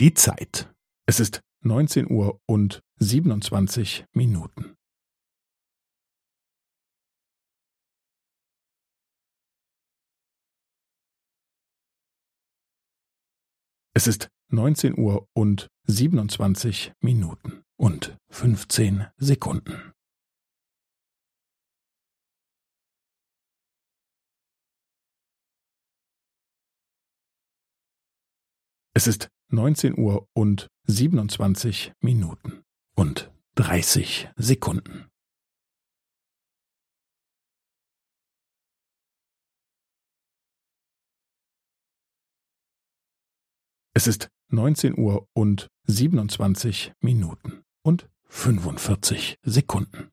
Die Zeit. Es ist neunzehn Uhr und siebenundzwanzig Minuten. Es ist neunzehn Uhr und siebenundzwanzig Minuten und fünfzehn Sekunden. Es ist neunzehn Uhr und siebenundzwanzig Minuten und dreißig Sekunden. Es ist neunzehn Uhr und siebenundzwanzig Minuten und fünfundvierzig Sekunden.